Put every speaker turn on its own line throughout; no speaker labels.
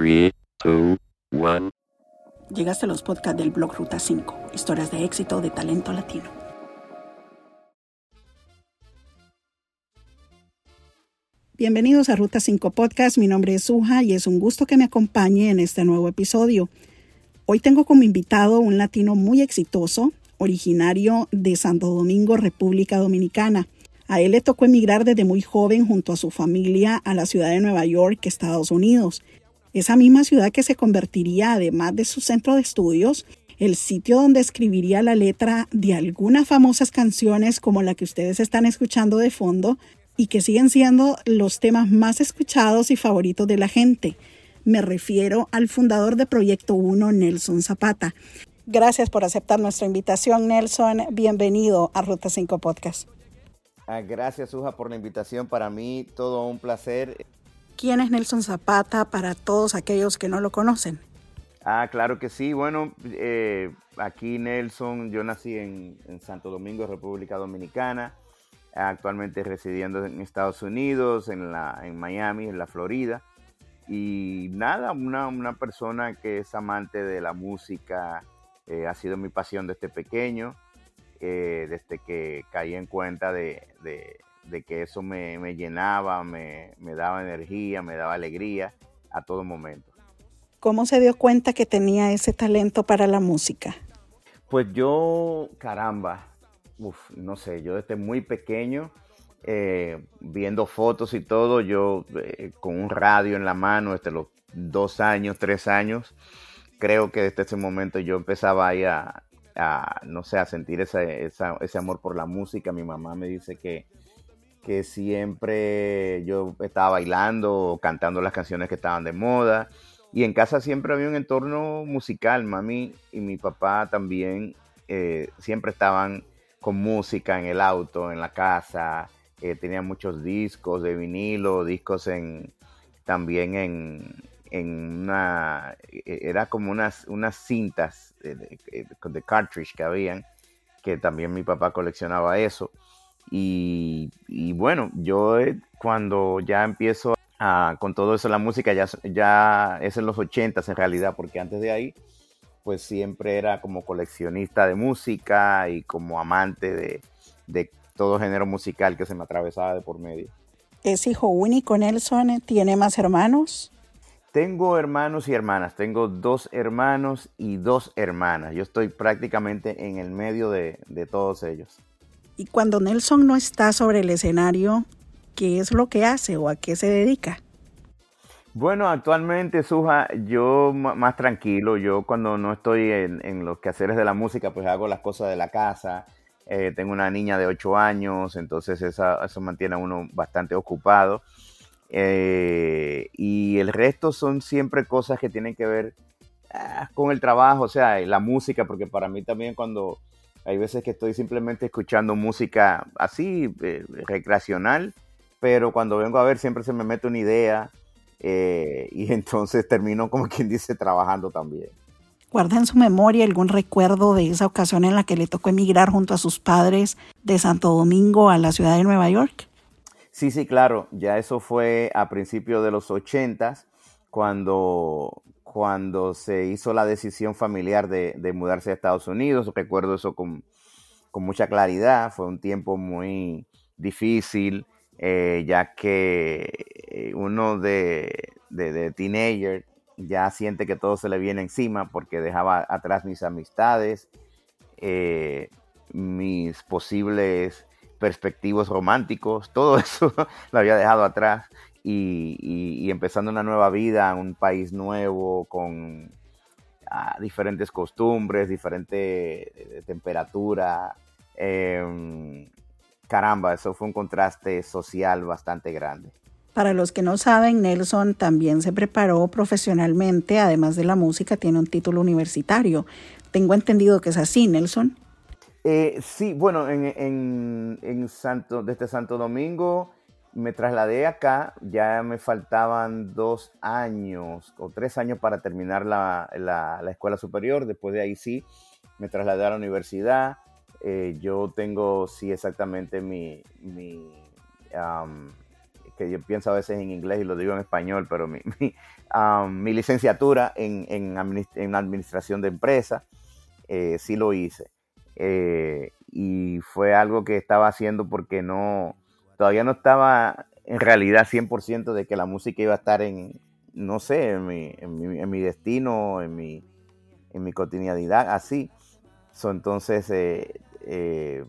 3, 2, 1.
Llegaste a los podcasts del blog Ruta 5, historias de éxito de talento latino. Bienvenidos a Ruta 5 Podcast, mi nombre es Suja y es un gusto que me acompañe en este nuevo episodio. Hoy tengo como invitado un latino muy exitoso, originario de Santo Domingo, República Dominicana. A él le tocó emigrar desde muy joven junto a su familia a la ciudad de Nueva York, Estados Unidos. Esa misma ciudad que se convertiría, además de su centro de estudios, el sitio donde escribiría la letra de algunas famosas canciones como la que ustedes están escuchando de fondo y que siguen siendo los temas más escuchados y favoritos de la gente. Me refiero al fundador de Proyecto 1, Nelson Zapata. Gracias por aceptar nuestra invitación, Nelson. Bienvenido a Ruta 5 Podcast.
Ah, gracias, Suja, por la invitación. Para mí, todo un placer.
¿Quién es Nelson Zapata para todos aquellos que no lo conocen?
Ah, claro que sí. Bueno, eh, aquí Nelson, yo nací en, Santo Domingo, República Dominicana, actualmente residiendo en Estados Unidos, en, la, en Miami, en la Florida. Y nada, una, una persona que es amante de la música, eh, ha sido mi pasión desde pequeño. Eh, desde que caí en cuenta de, que eso me, llenaba, me, daba energía, me daba alegría a todo momento.
¿Cómo se dio cuenta que tenía ese talento para la música?
Pues yo, caramba, no sé, yo desde muy pequeño, eh, viendo fotos y todo, yo eh, con un radio en la mano desde los dos años, tres años, creo que desde ese momento yo empezaba ahí a, no sé, a sentir ese, ese amor por la música. Mi mamá me dice que, que siempre yo estaba bailando o cantando las canciones que estaban de moda. Y en casa siempre había un entorno musical. Mami y mi papá también eh, siempre estaban con música en el auto, en la casa. Eh, tenían muchos discos de vinilo, discos en, también en, en una, e, era como unas, unas cintas de, de, cartridge que habían, que también mi papá coleccionaba eso. Y, bueno, yo eh, cuando ya empiezo a, con todo eso la música, ya, ya es en los ochentas en realidad, porque antes de ahí, pues siempre era como coleccionista de música y como amante de, de todo género musical que se me atravesaba de por medio.
¿Es hijo único Nelson? ¿Tiene más hermanos?
Tengo hermanos y hermanas, tengo dos hermanos y dos hermanas. Yo estoy prácticamente en el medio de, todos ellos.
Y cuando Nelson no está sobre el escenario, ¿qué es lo que hace o a qué se dedica?
Bueno, actualmente, Suja, yo más tranquilo. Yo cuando no estoy en, los quehaceres de la música, pues hago las cosas de la casa. Eh, tengo una niña de 8 años, entonces eso mantiene a uno bastante ocupado. Eh, y el resto son siempre cosas que tienen que ver ah, con el trabajo, o sea, la música, porque para mí también cuando hay veces que estoy simplemente escuchando música así, eh, recreacional, pero cuando vengo a ver siempre se me mete una idea eh, y entonces termino como quien dice trabajando también.
¿Guarda en su memoria algún recuerdo de esa ocasión en la que le tocó emigrar junto a sus padres de Santo Domingo a la ciudad de Nueva York?
Sí, sí, claro, ya eso fue a principios de los ochentas, cuando, cuando se hizo la decisión familiar de, mudarse a Estados Unidos. Recuerdo eso con, mucha claridad, fue un tiempo muy difícil, eh, ya que eh, uno de, teenager ya siente que todo se le viene encima porque dejaba atrás mis amistades, eh, mis posibles perspectivos románticos, todo eso lo había dejado atrás y, empezando una nueva vida, un país nuevo con ah, diferentes costumbres, diferente eh, temperatura. Em, caramba, eso fue un contraste social bastante grande.
Para los que no saben, Nelson también se preparó profesionalmente, además de la música, tiene un título universitario. Tengo entendido que es así, Nelson.
Eh, sí, bueno, en, Santo, desde Santo Domingo me trasladé acá, ya me faltaban dos años o tres años para terminar la, escuela superior, después de ahí sí, me trasladé a la universidad, eh, yo tengo, sí, exactamente mi, que yo pienso a veces en inglés y lo digo en español, pero mi, um, licenciatura en, en, administración de empresas, eh, sí lo hice. Eh, y fue algo que estaba haciendo porque no, todavía no estaba en realidad 100% de que la música iba a estar en, no sé, en mi, en mi, destino, en mi, en mi cotidianidad, así. entonces, eh, eh,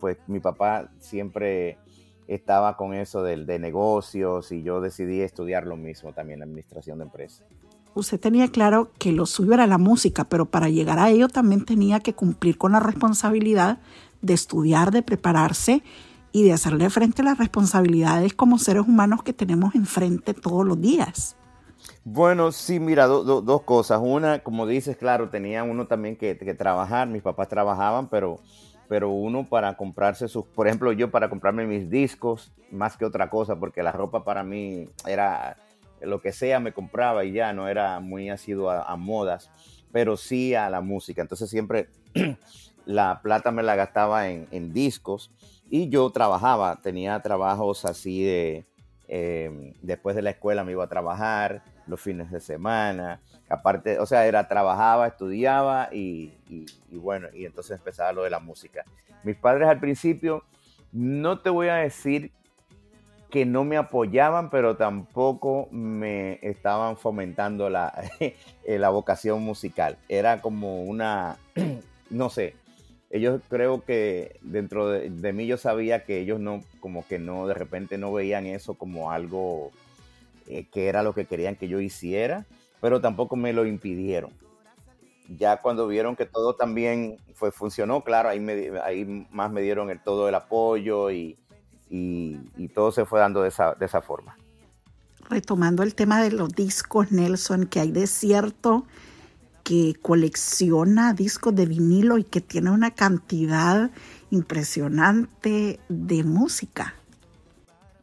pues, mi papá siempre estaba con eso de, de, negocios y yo decidí estudiar lo mismo también, administración de empresas.
Usted tenía claro que lo suyo era la música, pero para llegar a ello también tenía que cumplir con la responsabilidad de estudiar, de prepararse y de hacerle frente a las responsabilidades como seres humanos que tenemos enfrente todos los días.
Bueno, sí, mira, dos cosas. Una, como dices, claro, tenía uno también que, trabajar. Mis papás trabajaban, pero, pero uno para comprarse sus, por ejemplo, yo para comprarme mis discos, más que otra cosa, porque la ropa para mí era lo que sea, me compraba y ya no era muy asiduo a, a modas, pero sí a la música. Entonces siempre la plata me la gastaba en, en discos y yo trabajaba, tenía trabajos así de, em, después de la escuela me iba a trabajar, los fines de semana, aparte, o sea, era, trabajaba, estudiaba y, bueno, y entonces empezaba lo de la música. Mis padres al principio, no te voy a decir que no me apoyaban, pero tampoco me estaban fomentando la, la vocación musical. Era como una, no sé, ellos creo que dentro de, mí yo sabía que ellos no, como que no, de repente no veían eso como algo eh, que era lo que querían que yo hiciera, pero tampoco me lo impidieron. Ya cuando vieron que todo también fue, funcionó, claro, ahí, ahí más me dieron el, todo el apoyo y, y, todo se fue dando de esa, de esa forma.
Retomando el tema de los discos, Nelson, que hay de cierto que colecciona discos de vinilo y que tiene una cantidad impresionante de música.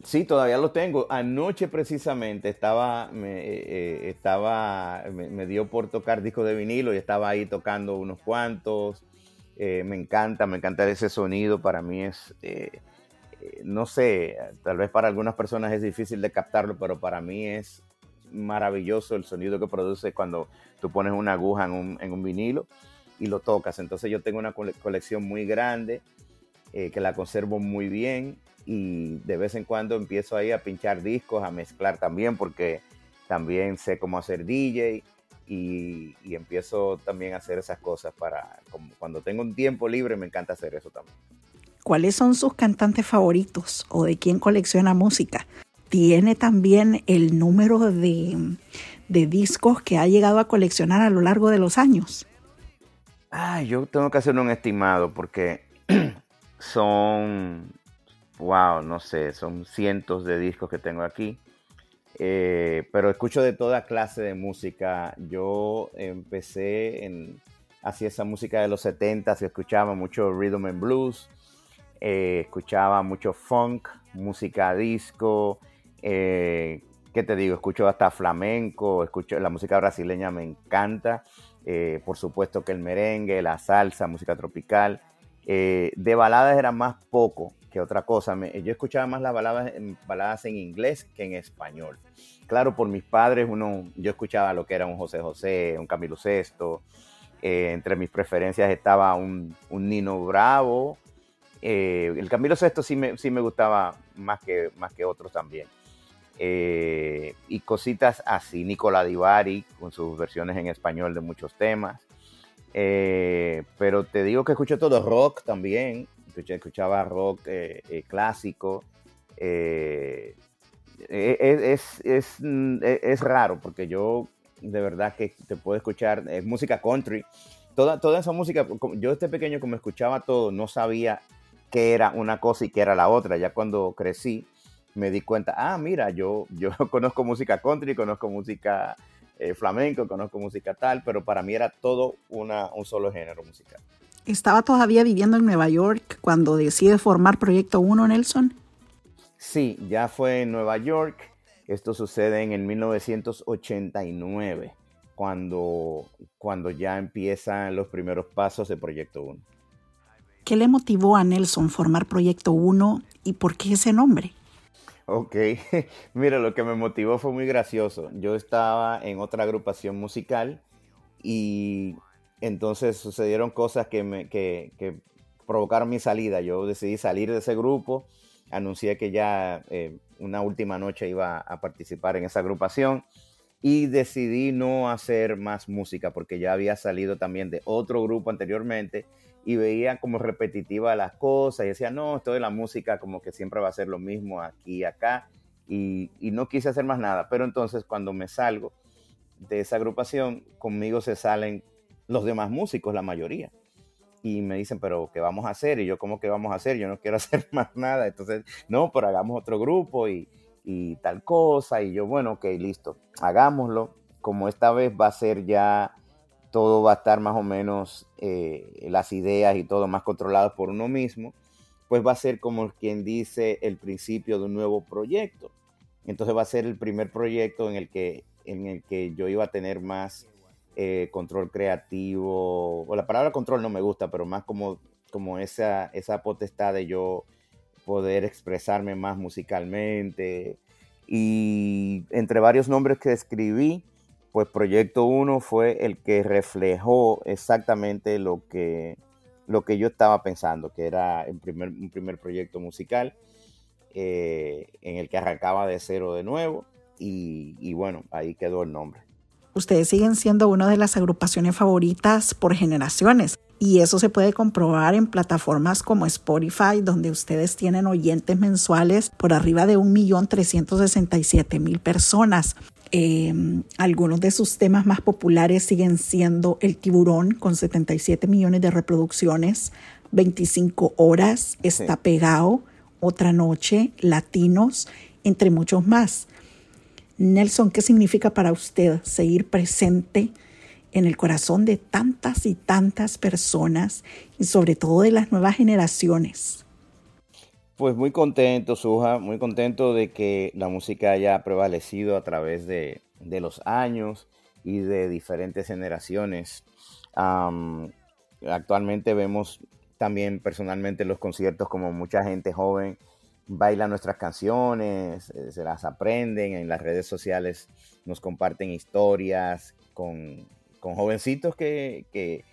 Sí, todavía lo tengo. Anoche precisamente estaba, me, eh, eh, estaba, me, dio por tocar discos de vinilo y estaba ahí tocando unos cuantos. Eh, me encanta, me encanta ese sonido. Para mí es, no sé, tal vez para algunas personas es difícil de captarlo, pero para mí es maravilloso el sonido que produce cuando tú pones una aguja en un, en un vinilo y lo tocas. Entonces yo tengo una colección muy grande eh, que la conservo muy bien y de vez en cuando empiezo ahí a pinchar discos, a mezclar también porque también sé cómo hacer DJ y, y empiezo también a hacer esas cosas para cuando tengo un tiempo libre me encanta hacer eso también.
¿Cuáles son sus cantantes favoritos o de quién colecciona música? Tiene también el número de, discos que ha llegado a coleccionar a lo largo de los años?
Ah, yo tengo que hacer un estimado porque son, wow, no sé, son cientos de discos que tengo aquí. Eh, pero escucho de toda clase de música. Yo empecé en, hacia esa música de los 70, se escuchaba mucho rhythm and blues, eh, escuchaba mucho funk, música disco, eh, ¿Qué te digo? Escucho hasta flamenco, escucho la música brasileña, me encanta. Eh, por supuesto que el merengue, la salsa, música tropical. Eh, de baladas era más poco que otra cosa. yo escuchaba más las baladas, baladas en inglés que en español. Claro, por mis padres, uno, yo escuchaba lo que era un José José, un Camilo Sesto. entre mis preferencias estaba un, un Nino Bravo. el Camilo Sesto sí me, sí me gustaba más que, más que otros también. Eh, y cositas así. Nicola Divari con sus versiones en español de muchos temas. Eh, pero te digo que escucho todo rock también. Escuchaba rock eh, clásico. E, es, es, mm, e, es, raro porque yo de verdad que te puedo escuchar música country. Toda, toda esa música, yo este pequeño como escuchaba todo, no sabía qué era una cosa y qué era la otra. Ya cuando crecí, me di cuenta, ah, mira, yo, yo conozco música country, conozco música eh, flamenco, conozco música tal, pero para mí era todo una, un solo género musical.
¿Estaba todavía viviendo en Nueva York cuando decide formar Proyecto 1, Nelson?
Sí, ya fue en Nueva York. Esto sucede en el 1989, cuando, cuando ya empiezan los primeros pasos de Proyecto 1.
¿Qué le motivó a Nelson formar Proyecto 1 y por qué ese nombre?
Ok, mira, lo que me motivó fue muy gracioso. Yo estaba en otra agrupación musical y entonces sucedieron cosas que, me, que, que provocaron mi salida. Yo decidí salir de ese grupo, anuncié que ya eh, una última noche iba a participar en esa agrupación y decidí no hacer más música porque ya había salido también de otro grupo anteriormente y veía como repetitiva las cosas y decía, no, esto de la música como que siempre va a ser lo mismo aquí y acá y, no quise hacer más nada. Pero entonces cuando me salgo de esa agrupación, conmigo se salen los demás músicos, la mayoría. Y me dicen, pero ¿qué vamos a hacer? Y yo, ¿cómo que vamos a hacer? Yo no quiero hacer más nada. Entonces, no, pero hagamos otro grupo y, y tal cosa. Y yo, bueno, ok, listo, hagámoslo. Como esta vez va a ser ya, todo va a estar más o menos, eh, las ideas y todo más controlado por uno mismo, pues va a ser como quien dice el principio de un nuevo proyecto. Entonces va a ser el primer proyecto en el que, en el que yo iba a tener más eh, control creativo, o la palabra control no me gusta, pero más como, como esa, esa potestad de yo poder expresarme más musicalmente. Y entre varios nombres que escribí, pues Proyecto 1 fue el que reflejó exactamente lo que, lo que yo estaba pensando, que era un primer, un primer proyecto musical eh, en el que arrancaba de cero de nuevo. Y, y bueno, ahí quedó el nombre.
Ustedes siguen siendo una de las agrupaciones favoritas por generaciones. Y eso se puede comprobar en plataformas como Spotify, donde ustedes tienen oyentes mensuales por arriba de 1.367.000 personas. Eh, algunos de sus temas más populares siguen siendo El tiburón con 77 millones de reproducciones, 25 horas, Está pegado, Otra noche, Latinos, entre muchos más. Nelson, ¿qué significa para usted seguir presente en el corazón de tantas y tantas personas y sobre todo de las nuevas generaciones?
Pues muy contento, Suja, muy contento de que la música haya prevalecido a través de, de los años y de diferentes generaciones. Actualmente vemos también personalmente los conciertos como mucha gente joven baila nuestras canciones, eh, se las aprenden, en las redes sociales nos comparten historias con, con jovencitos que, que,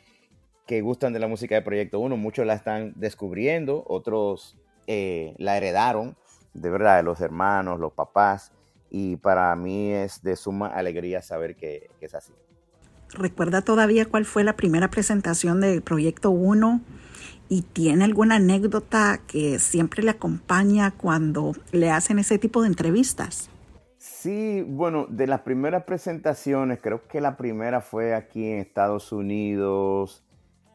gustan de la música de Proyecto 1. Muchos la están descubriendo, otros eh, la heredaron, de verdad, de los hermanos, los papás. Y para mí es de suma alegría saber que, que es así.
¿Recuerda todavía cuál fue la primera presentación de Proyecto 1? ¿Y tiene alguna anécdota que siempre le acompaña cuando le hacen ese tipo de entrevistas?
Sí, bueno, de las primeras presentaciones, creo que la primera fue aquí en Estados Unidos,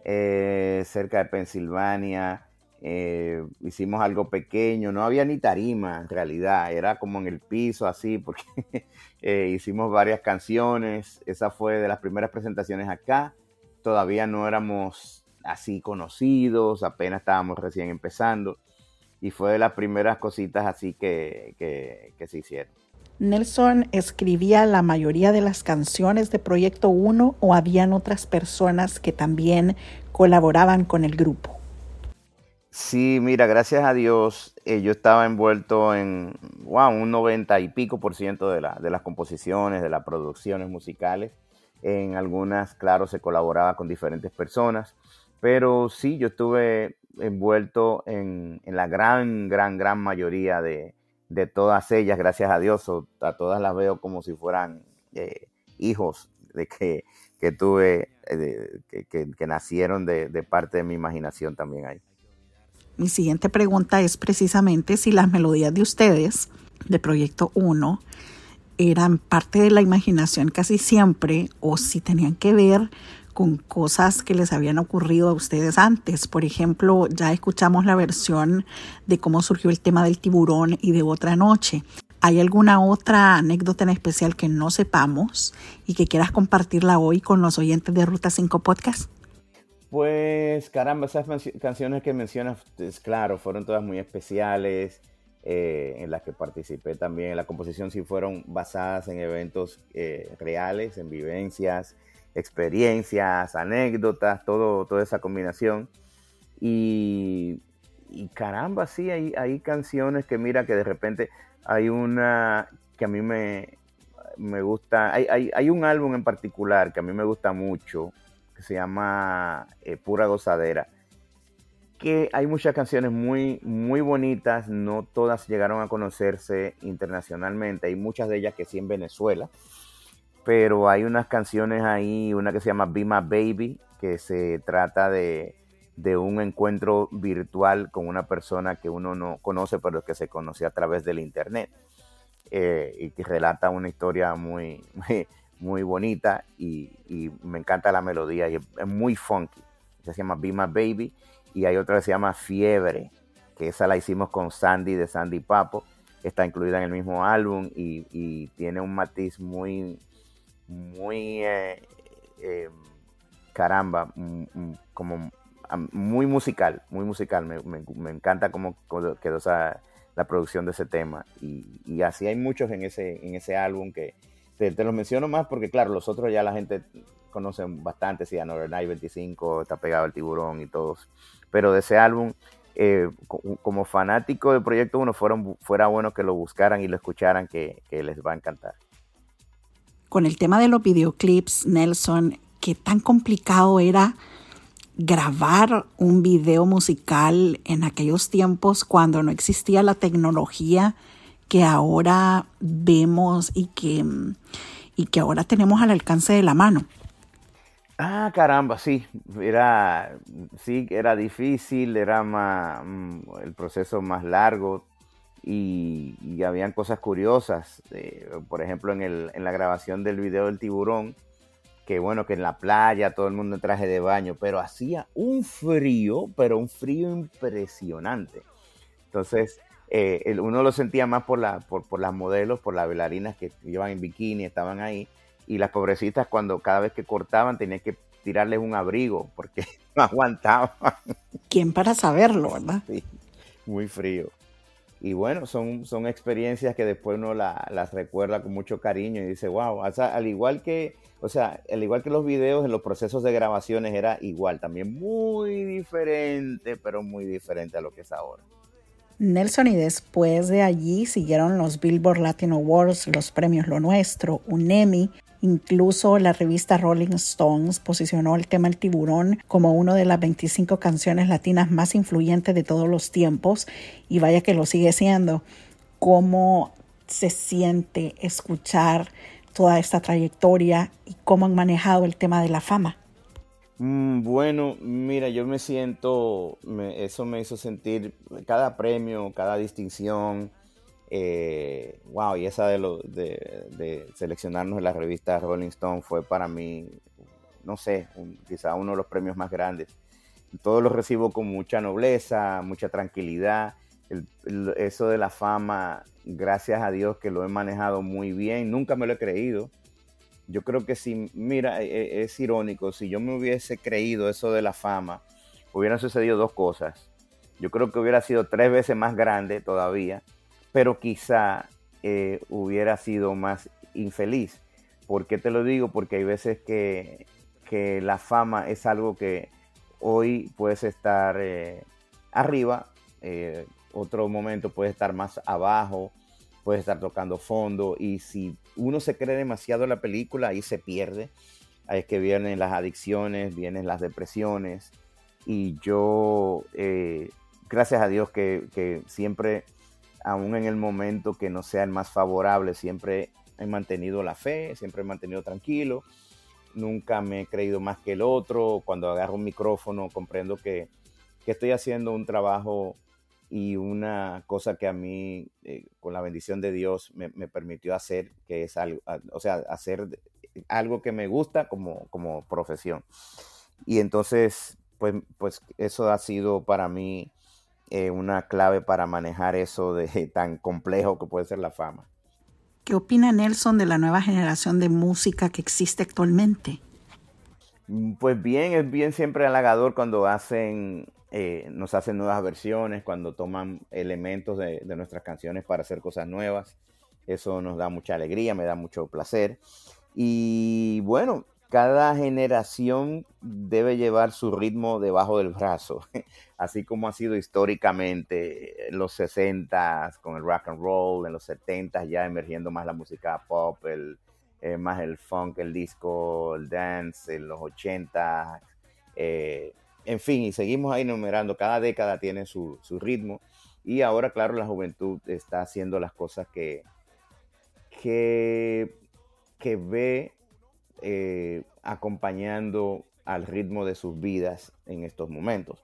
eh, cerca de Pensilvania. Eh, hicimos algo pequeño, no había ni tarima en realidad, era como en el piso así, porque eh, hicimos varias canciones. Esa fue de las primeras presentaciones acá. Todavía no éramos así conocidos, apenas estábamos recién empezando. Y fue de las primeras cositas así que, que, que se hicieron.
Nelson escribía la mayoría de las canciones de Proyecto 1 o habían otras personas que también colaboraban con el grupo?
Sí, mira, gracias a Dios, eh, yo estaba envuelto en wow, un 90 y pico por ciento de, la, de las composiciones, de las producciones musicales. En algunas, claro, se colaboraba con diferentes personas, pero sí, yo estuve envuelto en, en la gran, gran, gran mayoría de, de todas ellas, gracias a Dios, a todas las veo como si fueran eh, hijos de que, que tuve, eh, que, que, nacieron de, de, parte de mi imaginación también ahí.
Mi siguiente pregunta es precisamente si las melodías de ustedes, de Proyecto 1, eran parte de la imaginación casi siempre o si tenían que ver con cosas que les habían ocurrido a ustedes antes. Por ejemplo, ya escuchamos la versión de cómo surgió el tema del tiburón y de otra noche. ¿Hay alguna otra anécdota en especial que no sepamos y que quieras compartirla hoy con los oyentes de Ruta 5 Podcast?
Pues caramba, esas canciones que mencionas, claro, fueron todas muy especiales, eh, en las que participé también. La composición sí fueron basadas en eventos eh, reales, en vivencias, experiencias, anécdotas, todo, toda esa combinación. Y, y caramba, sí, hay, hay, canciones que mira que de repente hay una que a mí me, me gusta, hay, hay, hay, un álbum en particular que a mí me gusta mucho, que se llama eh, Pura Gozadera, que hay muchas canciones muy, muy bonitas, no todas llegaron a conocerse internacionalmente, hay muchas de ellas que sí en Venezuela, pero hay unas canciones ahí, una que se llama Be Baby, que se trata de, de un encuentro virtual con una persona que uno no conoce, pero que se conoció a través del internet. Eh, y que relata una historia muy, muy, bonita y, me encanta la melodía y es, muy funky. se llama Be Baby y hay otra que se llama Fiebre, que esa la hicimos con Sandy de Sandy Papo, está incluida en el mismo álbum y, tiene un matiz muy, muy, eh, eh, caramba, mm, mm, como muy musical, muy musical. Me, me encanta cómo quedó esa la producción de ese tema. Y, así hay muchos en ese, en ese álbum que te, los menciono más porque, claro, los otros ya la gente conoce bastante, si a Night 25 está pegado al tiburón y todos. Pero de ese álbum, eh, como fanático del Proyecto 1, fueron, fuera bueno que lo buscaran y lo escucharan, que, que les va a encantar.
Con el tema de los videoclips, Nelson, qué tan complicado era grabar un video musical en aquellos tiempos cuando no existía la tecnología que ahora vemos y que, y que ahora tenemos al alcance de la mano.
Ah, caramba, sí, era, sí, era difícil, era más, mm, el proceso más largo y, y habían cosas curiosas. Eh, por ejemplo, en, el, en la grabación del video del tiburón, que bueno, que en la playa todo el mundo en traje de baño, pero hacía un frío, pero un frío impresionante. Entonces, eh, uno lo sentía más por, la, por, las modelos, por las bailarinas que iban en bikini, estaban ahí, y las pobrecitas cuando cada vez que cortaban tenían que tirarles un abrigo porque no aguantaban.
¿Quién para saberlo, verdad?
Sí, muy frío. Y bueno, son, son experiencias que después uno las recuerda con mucho cariño y dice, wow, al igual que o sea, al igual que los videos, en los procesos de grabaciones era igual, también muy diferente, pero muy diferente a lo que es ahora.
Nelson y después de allí siguieron los Billboard Latin Awards, los premios Lo Nuestro, un Emmy, incluso la revista Rolling Stones posicionó el tema El tiburón como una de las 25 canciones latinas más influyentes de todos los tiempos y vaya que lo sigue siendo. ¿Cómo se siente escuchar toda esta trayectoria y cómo han manejado el tema de la fama?
Mm, bueno, mira, yo me siento, eso me hizo sentir cada premio, cada distinción, eh, wow, y esa de, lo, de, seleccionarnos en la revista Rolling Stone fue para mí, no sé, quizá uno de los premios más grandes. Todo lo recibo con mucha nobleza, mucha tranquilidad. eso de la fama gracias a Dios que lo he manejado muy bien, nunca me lo he creído. Yo creo que si, mira, e, e, es, irónico, si yo me hubiese creído eso de la fama, hubieran sucedido dos cosas. Yo creo que hubiera sido tres veces más grande todavía, pero quizá eh, hubiera sido más infeliz. ¿Por qué te lo digo? Porque hay veces que, la fama es algo que hoy puedes estar eh, arriba, eh, otro momento puede estar más abajo, puede estar tocando fondo y si uno se cree demasiado en la película, ahí se pierde. Ahí es que vienen las adicciones, vienen las depresiones y yo, eh, gracias a Dios que, siempre, aún en el momento que no sea el más favorable, siempre he mantenido la fe, siempre he mantenido tranquilo, nunca me he creído más que el otro. Cuando agarro un micrófono comprendo que, que estoy haciendo un trabajo y una cosa que a mí, eh, con la bendición de Dios, me, permitió hacer, que es algo, o sea, hacer algo que me gusta como, como profesión. Y entonces, pues, pues eso ha sido para mí eh, una clave para manejar eso de tan complejo que puede ser la fama.
¿Qué opina Nelson de la nueva generación de música que existe actualmente?
Mm, pues bien, es bien siempre halagador cuando hacen eh, nos hacen nuevas versiones, cuando toman elementos de, nuestras canciones para hacer cosas nuevas. Eso nos da mucha alegría, me da mucho placer. Y bueno, cada generación debe llevar su ritmo debajo del brazo, así como ha sido históricamente en los 60 con el rock and roll, en los 70 ya emergiendo más la música pop, el, eh, más el funk, el disco, el dance, en los 80, eh, en fin, y seguimos ahí enumerando, cada década tiene su, su ritmo y ahora, claro, la juventud está haciendo las cosas que, que, que ve eh, acompañando al ritmo de sus vidas en estos momentos.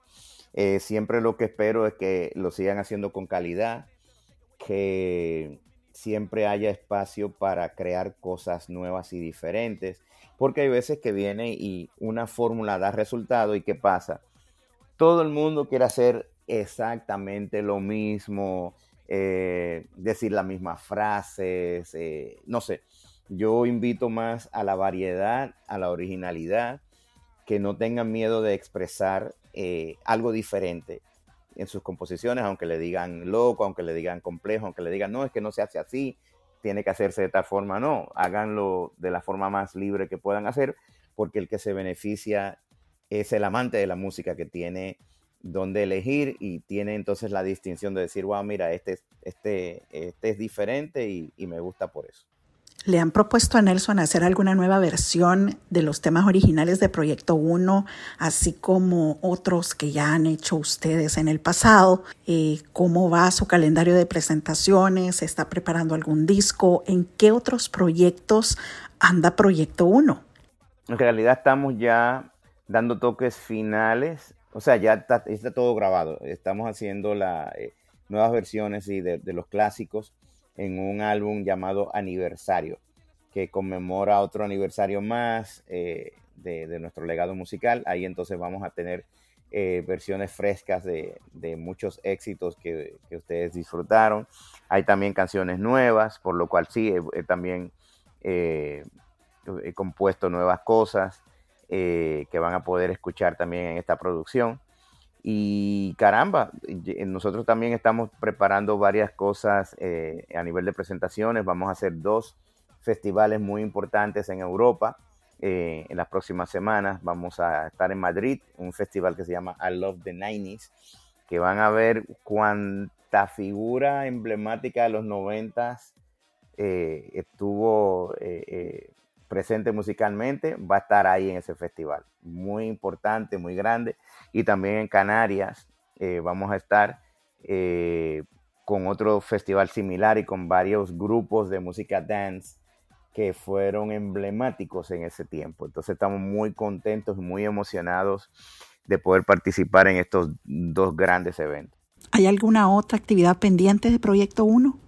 Eh, siempre lo que espero es que lo sigan haciendo con calidad, que siempre haya espacio para crear cosas nuevas y diferentes, porque hay veces que viene y una fórmula da resultado y ¿qué pasa? Todo el mundo quiere hacer exactamente lo mismo, eh, decir las mismas frases, no sé. Yo invito más a la variedad, a la originalidad, que no tengan miedo de expresar eh, algo diferente en sus composiciones, aunque le digan loco, aunque le digan complejo, aunque le digan no, es que no se hace así, tiene que hacerse de tal forma, no, háganlo de la forma más libre que puedan hacer, porque el que se beneficia es el amante de la música que tiene donde elegir y tiene entonces la distinción de decir, wow, mira, este, este, este es diferente y me gusta por eso.
¿Le han propuesto a Nelson hacer alguna nueva versión de los temas originales de Proyecto 1, así como otros que ya han hecho ustedes en el pasado? Eh, ¿Cómo va su calendario de presentaciones? ¿Se está preparando algún disco? ¿En qué otros proyectos anda Proyecto 1?
En realidad estamos ya dando toques finales, o sea, ya está, todo grabado. Estamos haciendo las eh, nuevas versiones de los clásicos en un álbum llamado Aniversario, que conmemora otro aniversario más eh, de, nuestro legado musical. Ahí entonces vamos a tener eh, versiones frescas de, muchos éxitos que, ustedes disfrutaron. Hay también canciones nuevas, por lo cual sí, también eh, he compuesto nuevas cosas que van a poder escuchar también en esta producción. Y caramba, nosotros también estamos preparando varias cosas eh, a nivel de presentaciones. Vamos a hacer dos festivales muy importantes en Europa eh, en las próximas semanas. Vamos a estar en Madrid, un festival que se llama I Love the 90s, que van a ver cuánta figura emblemática de los 90s eh, estuvo presente musicalmente, va a estar ahí en ese festival. Muy importante, muy grande. Y también en Canarias eh, vamos a estar eh, con otro festival similar y con varios grupos de música dance que fueron emblemáticos en ese tiempo. Entonces estamos muy contentos muy emocionados de poder participar en estos dos grandes eventos.
¿Hay alguna otra actividad pendiente de Proyecto 1?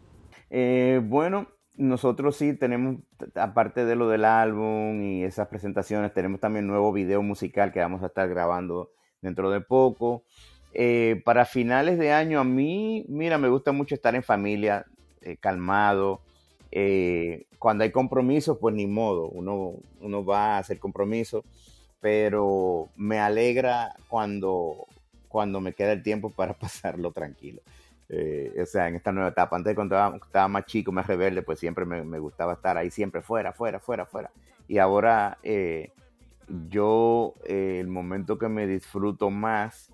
Eh, bueno, nosotros sí tenemos, aparte de lo del álbum y esas presentaciones, tenemos también nuevo video musical que vamos a estar grabando dentro de poco. Eh, para finales de año, a mí, mira, me gusta mucho estar en familia, eh, calmado. Eh, cuando hay compromisos, pues ni modo, uno, uno va a hacer compromiso, pero me alegra cuando, cuando me queda el tiempo para pasarlo tranquilo. Eh, o sea, en esta nueva etapa. Antes cuando estaba, más chico, más rebelde, pues siempre me, gustaba estar ahí, siempre fuera, fuera, fuera, fuera. Y ahora eh, yo, eh, el momento que me disfruto más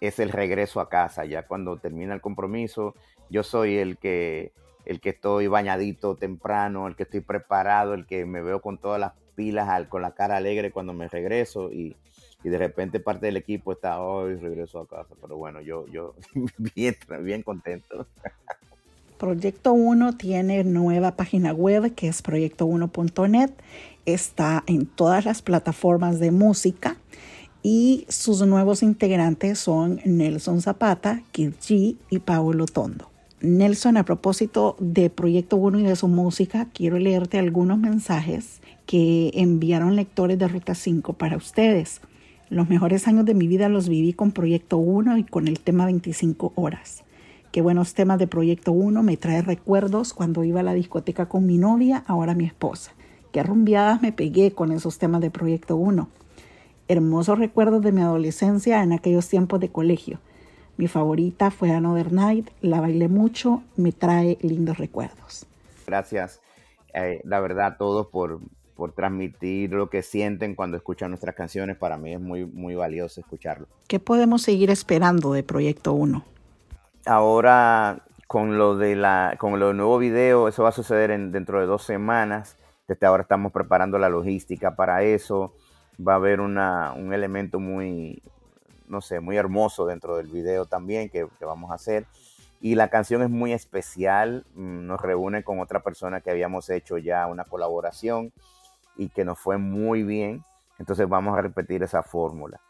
es el regreso a casa, ya cuando termina el compromiso, yo soy el que, el que estoy bañadito temprano, el que estoy preparado, el que me veo con todas las pilas, con la cara alegre cuando me regreso y, y de repente parte del equipo está hoy regreso a casa. Pero bueno, yo, yo bien, bien contento.
Proyecto 1 tiene nueva página web que es proyecto1.net. Está en todas las plataformas de música y sus nuevos integrantes son Nelson Zapata, G y Paulo Tondo. Nelson, a propósito de Proyecto 1 y de su música, quiero leerte algunos mensajes que enviaron lectores de Ruta 5 para ustedes. Los mejores años de mi vida los viví con Proyecto 1 y con el tema 25 horas. Qué buenos temas de Proyecto 1 me trae recuerdos cuando iba a la discoteca con mi novia, ahora mi esposa. Qué rumbiadas me pegué con esos temas de Proyecto 1. Hermosos recuerdos de mi adolescencia en aquellos tiempos de colegio. Mi favorita fue Another Night, la bailé mucho, me trae lindos recuerdos.
Gracias, eh, la verdad, a todos por por transmitir lo que sienten cuando escuchan nuestras canciones. Para mí es muy, muy valioso escucharlo.
¿Qué podemos seguir esperando de Proyecto 1?
Ahora, con lo de la, con lo del nuevo video, eso va a suceder en, dentro de dos semanas. Desde ahora estamos preparando la logística para eso. Va a haber una, un elemento muy, no sé, muy hermoso dentro del video también que, que vamos a hacer. Y la canción es muy especial, mm, nos reúne con otra persona que habíamos hecho ya una colaboración y que nos fue muy bien. Entonces vamos a repetir esa fórmula.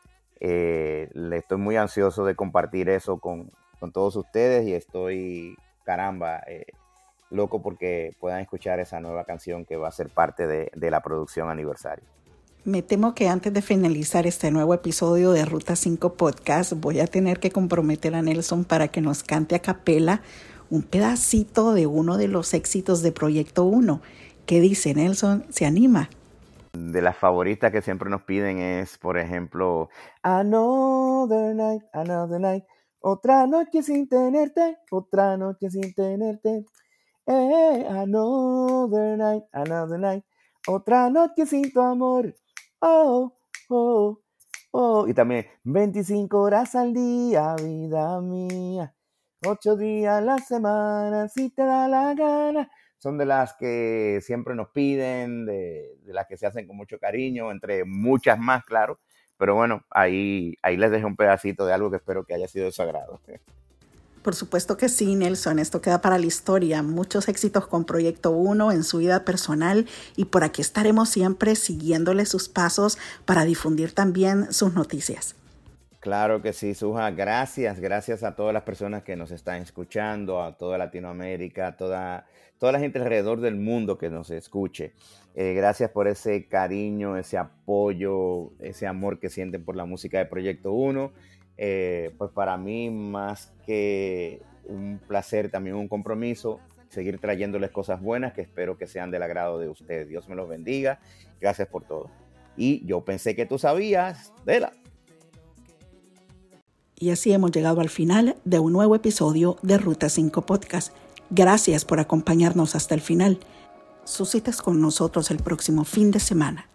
Eh, le estoy muy ansioso de compartir eso con, con todos ustedes y estoy, caramba, eh, loco porque puedan escuchar esa nueva canción que va a ser parte de, de la producción aniversario.
Me temo que antes de finalizar este nuevo episodio de Ruta 5 Podcast voy a tener que comprometer a Nelson para que nos cante a capela un pedacito de uno de los éxitos de Proyecto 1. ¿Qué dice Nelson? ¿Se anima?
De las favoritas que siempre nos piden es, por ejemplo, Another Night, Another Night, otra noche sin tenerte, otra noche sin tenerte. Eh, another night, another night, otra noche sin tu amor oh, oh, oh. Y también 25 horas al día, vida mía. 8 días a la semana, si te da la gana. Son de las que siempre nos piden, de, de las que se hacen con mucho cariño, entre muchas más, claro. Pero bueno, ahí, ahí les dejo un pedacito de algo que espero que haya sido de su agrado.
Por supuesto que sí, Nelson, esto queda para la historia. Muchos éxitos con Proyecto 1 en su vida personal y por aquí estaremos siempre siguiéndole sus pasos para difundir también sus noticias.
Claro que sí, Suja. Gracias, gracias a todas las personas que nos están escuchando, a toda Latinoamérica, a toda, toda la gente alrededor del mundo que nos escuche. Eh, gracias por ese cariño, ese apoyo, ese amor que sienten por la música de Proyecto 1 eh, pues para mí más que un placer, también un compromiso, seguir trayéndoles cosas buenas que espero que sean del agrado de ustedes. Dios me los bendiga. Gracias por todo. Y yo pensé que tú sabías, de la.
Y así hemos llegado al final de un nuevo episodio de Ruta 5 Podcast. Gracias por acompañarnos hasta el final. Suscitas con nosotros el próximo fin de semana.